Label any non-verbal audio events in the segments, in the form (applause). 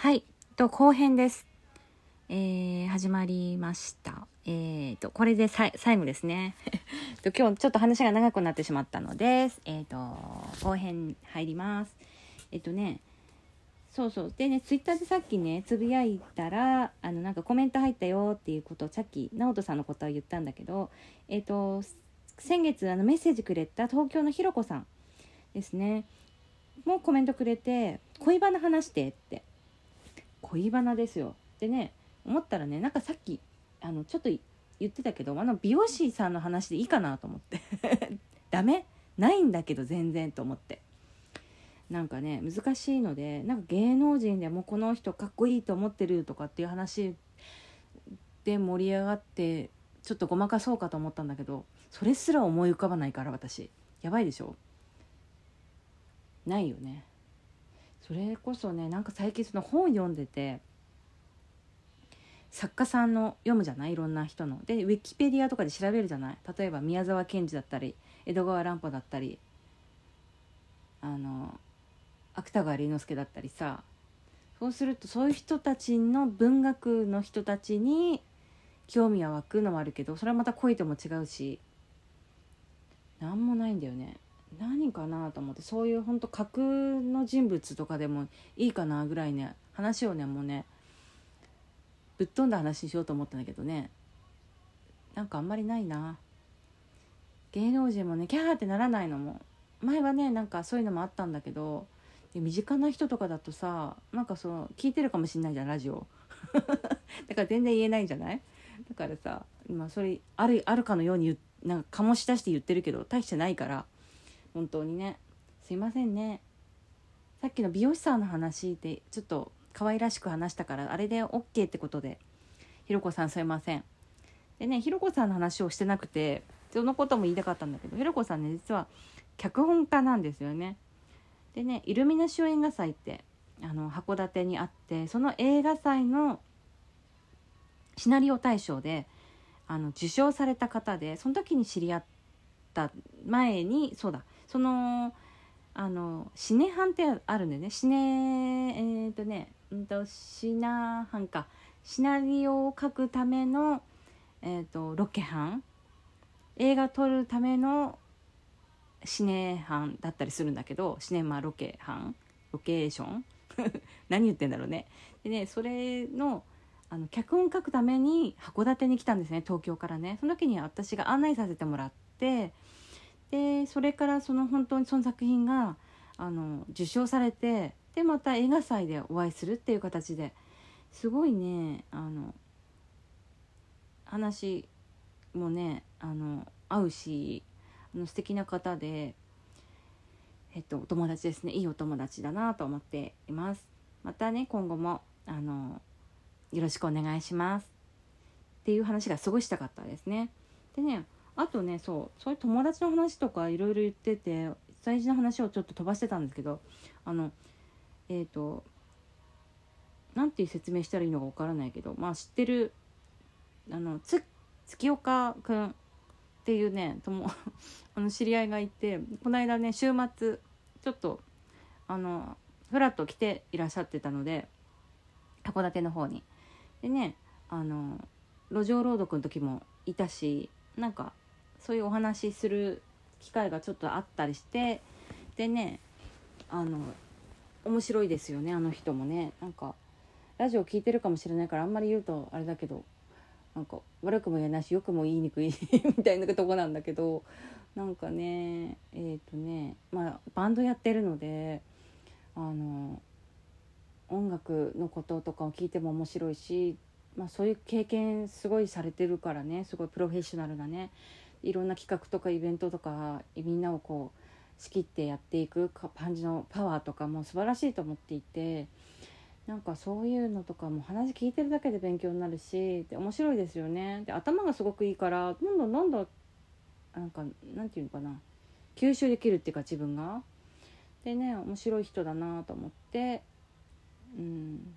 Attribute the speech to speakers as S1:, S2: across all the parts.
S1: はい、と後編です。えー、始まりました。えーと、これでさい最後ですね。(laughs) と今日ちょっと話が長くなってしまったので、えーと、後編入ります。えっ、とね、そうそう。でね、ツイッターでさっきね、つぶやいたら、あの、なんかコメント入ったよっていうことを、さっき、直人さんのことは言ったんだけど、えっ、と、先月あのメッセージくれた東京のひろこさんですね。もうコメントくれて、恋バナ話してって。恋バナですよ。でね、思ったらね、なんかさっき、あの、ちょっと言ってたけど、あの、美容師さんの話でいいかなと思って。(laughs) ダメ？ないんだけど全然と思って。なんかね難しいのでなんか芸能人でもこの人かっこいいと思ってるとかっていう話で盛り上がってちょっとごまかそうかと思ったんだけどそれすら思い浮かばないから私やばいでしょ？ないよねそれこそねなんか最近その本読んでて作家さんの読むじゃない？いろんな人の。でウィキペディアとかで調べるじゃない？例えば宮沢賢治だったり江戸川乱歩だったりあの芥川龍之介だったりさ。そうするとそういう人たちの文学の人たちに興味は湧くのもあるけどそれはまた恋とも違うし何もないんだよね。何かなと思ってそういうほんと架空の人物とかでもいいかなぐらいね話をねもうねぶっ飛んだ話にしようと思ったんだけどね。なんかあんまりないな。芸能人もねキャーってならないのも。前はねなんかそういうのもあったんだけどで身近な人とかだとさなんかそう聞いてるかもしんないじゃんラジオ。(laughs) だから全然言えないんじゃない？だからさ今それあるあるかのようになんか醸し出して言ってるけど大してないから。本当にね。すいませんね。さっきの美容師さんの話でちょっと可愛らしく話したからあれで OK ってことで。ひろこさんすいません。でねひろこさんの話をしてなくてそのことも言いたかったんだけどひろこさんね実は脚本家なんですよね。でねイルミナション映画祭ってあの函館にあってその映画祭のシナリオ大賞であの受賞された方でその時に知り合った前にそうだそのあのシネハンってあるんだよね。シネえー、っとねうんとシナハンか。シナリオを書くための、えー、っとロケ班映画撮るためのシネ班だったりするんだけどシネマロケ班ロケーション。(laughs) 何言ってんだろうね。でねそれのあの脚本書くために函館に来たんですね。東京からね。その時に私が案内させてもらってでそれからその本当にその作品があの受賞されてでまた映画祭でお会いするっていう形ですごいねあの話もねあの合うしあの素敵な方で、えっと、お友達ですね。いいお友達だなと思っています。またね今後もあのよろしくお願いします。っていう話がすごいしたかったですね。でねあとねそうそういう友達の話とかいろいろ言ってて大事な話をちょっと飛ばしてたんですけどあのえっ、となんて説明したらいいのかわからないけどまあ知ってるあのつ月岡くんっていうねとも (laughs) あの知り合いがいてこの間ね週末ちょっとあのフラッと来ていらっしゃってたので函館の方に。でねあの路上朗読の時もいたしなんかそういうお話しする機会がちょっとあったりしてでねあの面白いですよねあの人もね。なんかラジオ聞いてるかもしれないからあんまり言うとあれだけどなんか悪くも言えないしよくも言いにくい (laughs) みたいなとこなんだけどなんかねえっ、とねまあバンドやってるのであの音楽のこととかを聞いても面白いし、まあ、そういう経験すごいされてるからねすごいプロフェッショナルなねいろんな企画とかイベントとかみんなをこう仕切ってやっていく感じのパワーとかも素晴らしいと思っていてなんかそういうのとかも話聞いてるだけで勉強になるしで面白いですよね。で頭がすごくいいからどんどんどんどんなんかなんていうのかな。吸収できるっていうか自分が。でね面白い人だなと思ってうん。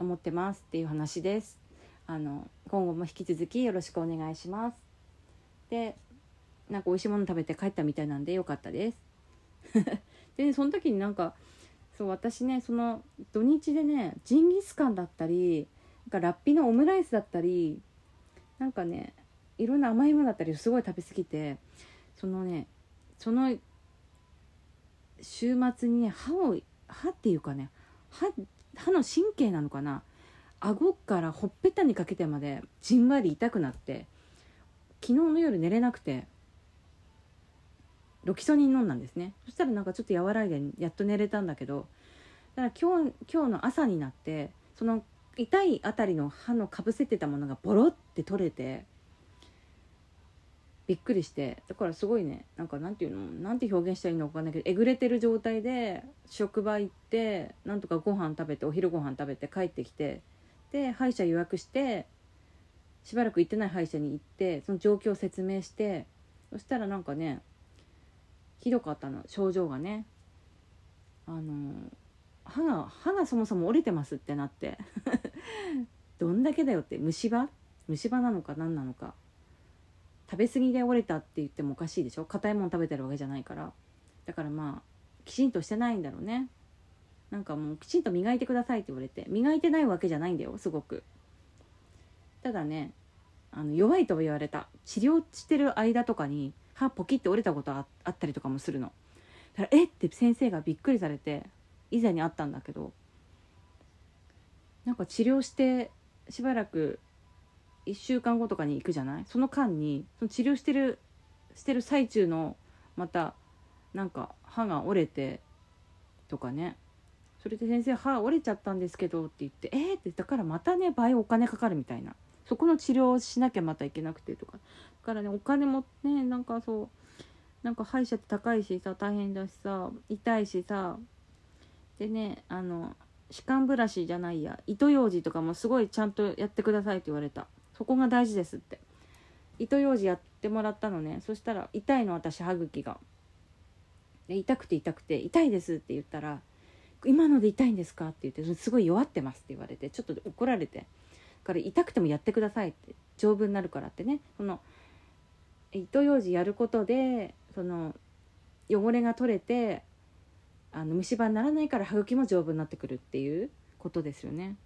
S1: 思ってますっていう話です。あの今後も引き続きよろしくお願いします。でなんか美味しいもの食べて帰ったみたいなんでよかったです。(laughs) でその時になんかそう私ねその土日でねジンギスカンだったりなんかラッピのオムライスだったりなんかねいろんな甘いものだったりすごい食べ過ぎてそのねその週末にね歯を歯っていうかね歯歯の神経なのかな顎からほっぺたにかけてまでじんわり痛くなって昨日の夜寝れなくてロキソニン飲んだんですね。そしたらなんかちょっと和らいでやっと寝れたんだけどだから今日今日の朝になってその痛いあたりの歯のかぶせてたものがボロって取れてびっくりしてだからすごいねなんかなんていうのなんて表現したらいいのか分かんないけどえぐれてる状態で職場行ってなんとかご飯食べてお昼ご飯食べて帰ってきてで歯医者予約してしばらく行ってない歯医者に行ってその状況を説明してそしたらなんかねひどかったの。症状がね。あの歯が歯がそもそも折れてますってなって。(laughs) どんだけだよって。虫歯？虫歯なのか何なのか。食べ過ぎで折れたって言ってもおかしいでしょ。硬いもの食べてるわけじゃないから。だからまあきちんとしてないんだろうね。なんかもうきちんと磨いてくださいって言われて磨いてないわけじゃないんだよすごく。ただねあの弱いと言われた治療してる間とかに歯ポキって折れたことあったりとかもするの。だからえっ？て先生がびっくりされて以前にあったんだけどなんか治療してしばらく1週間後とかに行くじゃない？その間にその治療してるしてる最中のまたなんか歯が折れてとかね。それで先生歯折れちゃったんですけどって言ってえー、ってだからまたね倍お金かかるみたいな。そこの治療をしなきゃまたいけなくてとか。だからねお金もねなんかそうなんか歯医者って高いしさ大変だしさ痛いしさ。でねあの歯間ブラシじゃないや糸ようじとかもすごいちゃんとやってくださいって言われた。そこが大事ですって。糸ようじやってもらったのね。そしたら痛いの私歯茎が。で痛くて痛くて痛いですって言ったら今ので痛いんですか？って言ってすごい弱ってますって言われてちょっと怒られてから痛くてもやってくださいって丈夫になるからってねその糸ようじやることでその汚れが取れてあの虫歯にならないから歯茎も丈夫になってくるっていうことですよね。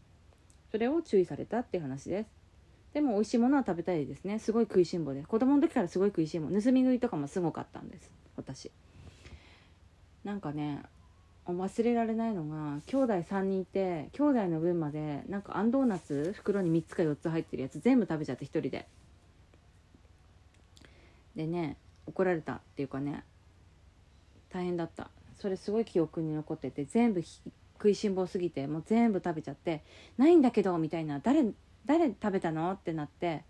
S1: それを注意されたっていう話です。でも美味しいものは食べたいですね。すごい食いしん坊で。子供の時からすごい食いしん坊。盗み食いとかもすごかったんです私。なんかね忘れられないのが兄弟3人いて兄弟の分までなんかあんドーナツ袋に3つか4つ入ってるやつ全部食べちゃって1人で。でね怒られたっていうかね大変だった。それすごい記憶に残ってて全部食いしん坊すぎてもう全部食べちゃってないんだけどみたいな誰誰食べたの？ってなって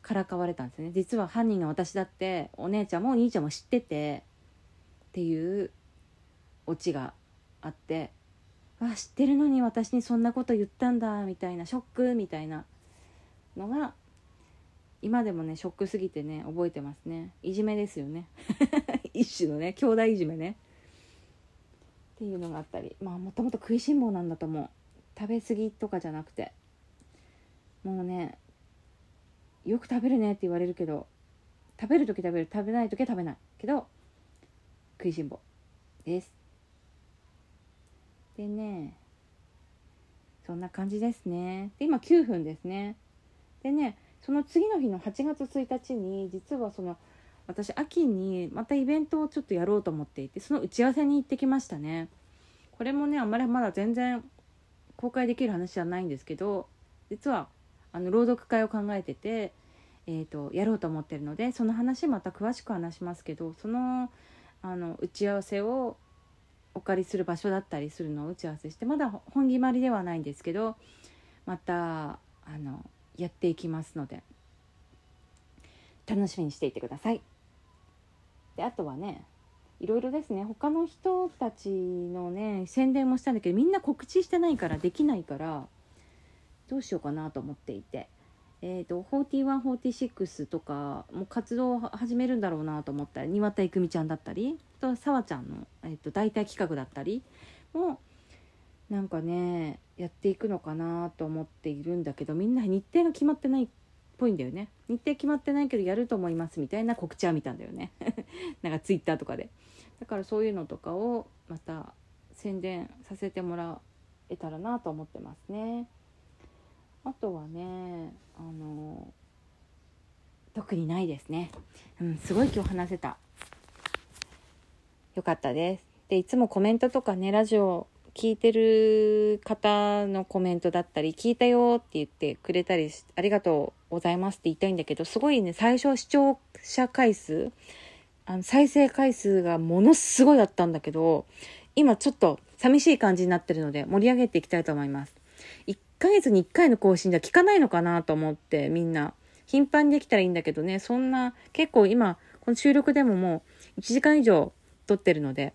S1: からかわれたんですね。実は犯人が私だってお姉ちゃんもお兄ちゃんも知っててっていうオチがあってあ知ってるのに私にそんなこと言ったんだみたいなショックみたいなのが今でもねショックすぎてね覚えてますね。いじめですよね。(laughs) 一種のね兄弟いじめね。っていうのがあったり。まあもともと食いしん坊なんだと思う。食べ過ぎとかじゃなくて。もうねよく食べるねって言われるけど食べる時食べる食べない時は食べないけど食いしん坊です。でね。そんな感じですね。で今9分ですね。でねその次の日の8月1日に実はその私秋にまたイベントをちょっとやろうと思っていてその打ち合わせに行ってきましたね。これもねあんまりまだ全然公開できる話じゃないんですけど実はあの朗読会を考えてて、えーと、やろうと思ってるのでその話また詳しく話しますけどそのあの打ち合わせをお借りする場所だったりするのを打ち合わせしてまだ本決まりではないんですけどまたあのやっていきますので楽しみにしていてください。であとはねいろいろですね他の人たちのね宣伝もしたんだけどみんな告知してないからできないからどうしようかなと思っていて。えーと、4146とかも活動を始めるんだろうなと思ったら庭田郁美ちゃんだったりとさわちゃんの、えーと、代替企画だったりもなんかねやっていくのかなと思っているんだけどみんな日程が決まってないっぽいんだよね。日程決まってないけどやると思いますみたいな告知は見たんだよね。(laughs) なんかツイッターとかで。だからそういうのとかをまた宣伝させてもらえたらなと思ってますね。あとはね特にないですねうんすごい今日話せたよかったですでいつもコメントとかねラジオ聞いてる方のコメントだったり、聞いたよって言ってくれたりありがとうございますって言いたいんだけど、すごいね、最初視聴者回数、あの、再生回数がものすごいだったんだけど、今ちょっと寂しい感じになってるので盛り上げていきたいと思います。1ヶ月に1回の更新じゃ聞かないのかなと思ってみんな。頻繁にできたらいいんだけどね、そんな、結構今、この収録でももう1時間以上撮ってるので、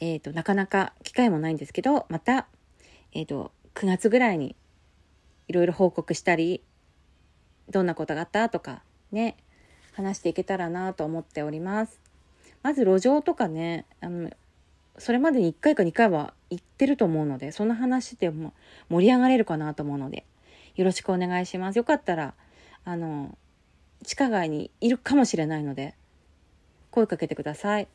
S1: えっ、ー、と、なかなか機会もないんですけど、また、えっ、ー、と、9月ぐらいにいろいろ報告したり、どんなことがあったとか、ね、話していけたらなと思っております。まず路上とかね、あの、それまでに1回か2回は行ってると思うので、その話でも盛り上がれるかなと思うので、よろしくお願いします。よかったら、あの、地下街にいるかもしれないので、声かけてください。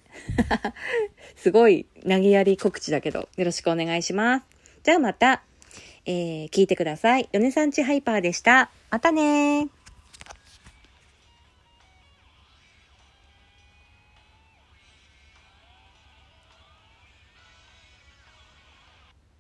S1: (laughs) すごい投げやり告知だけど、よろしくお願いします。じゃあまた、えー、聞いてください。米さんちハイパーでした。またね